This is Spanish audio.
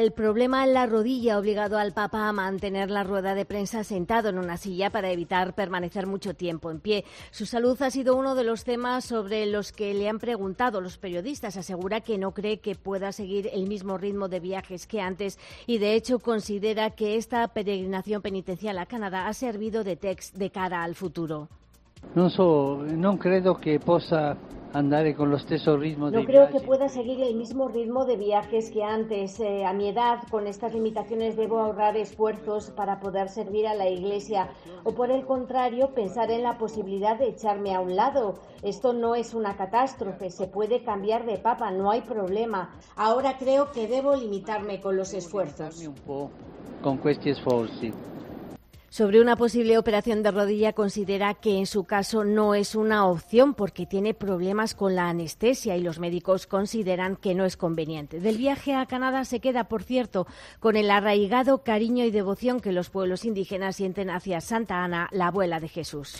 El problema en la rodilla ha obligado al Papa a mantener la rueda de prensa sentado en una silla para evitar permanecer mucho tiempo en pie. Su salud ha sido uno de los temas sobre los que le han preguntado los periodistas. Asegura que no cree que pueda seguir el mismo ritmo de viajes que antes y, de hecho, considera que esta peregrinación penitencial a Canadá ha servido de text de cara al futuro. No, no creo que possa con No creo que pueda seguir el mismo ritmo de viajes que antes. Eh, a mi edad, con estas limitaciones, debo ahorrar esfuerzos para poder servir a la Iglesia. O por el contrario, pensar en la posibilidad de echarme a un lado. Esto no es una catástrofe. Se puede cambiar de papa, no hay problema. Ahora creo que debo limitarme con los esfuerzos. Con sobre una posible operación de rodilla considera que en su caso no es una opción porque tiene problemas con la anestesia y los médicos consideran que no es conveniente. Del viaje a Canadá se queda, por cierto, con el arraigado cariño y devoción que los pueblos indígenas sienten hacia Santa Ana, la abuela de Jesús.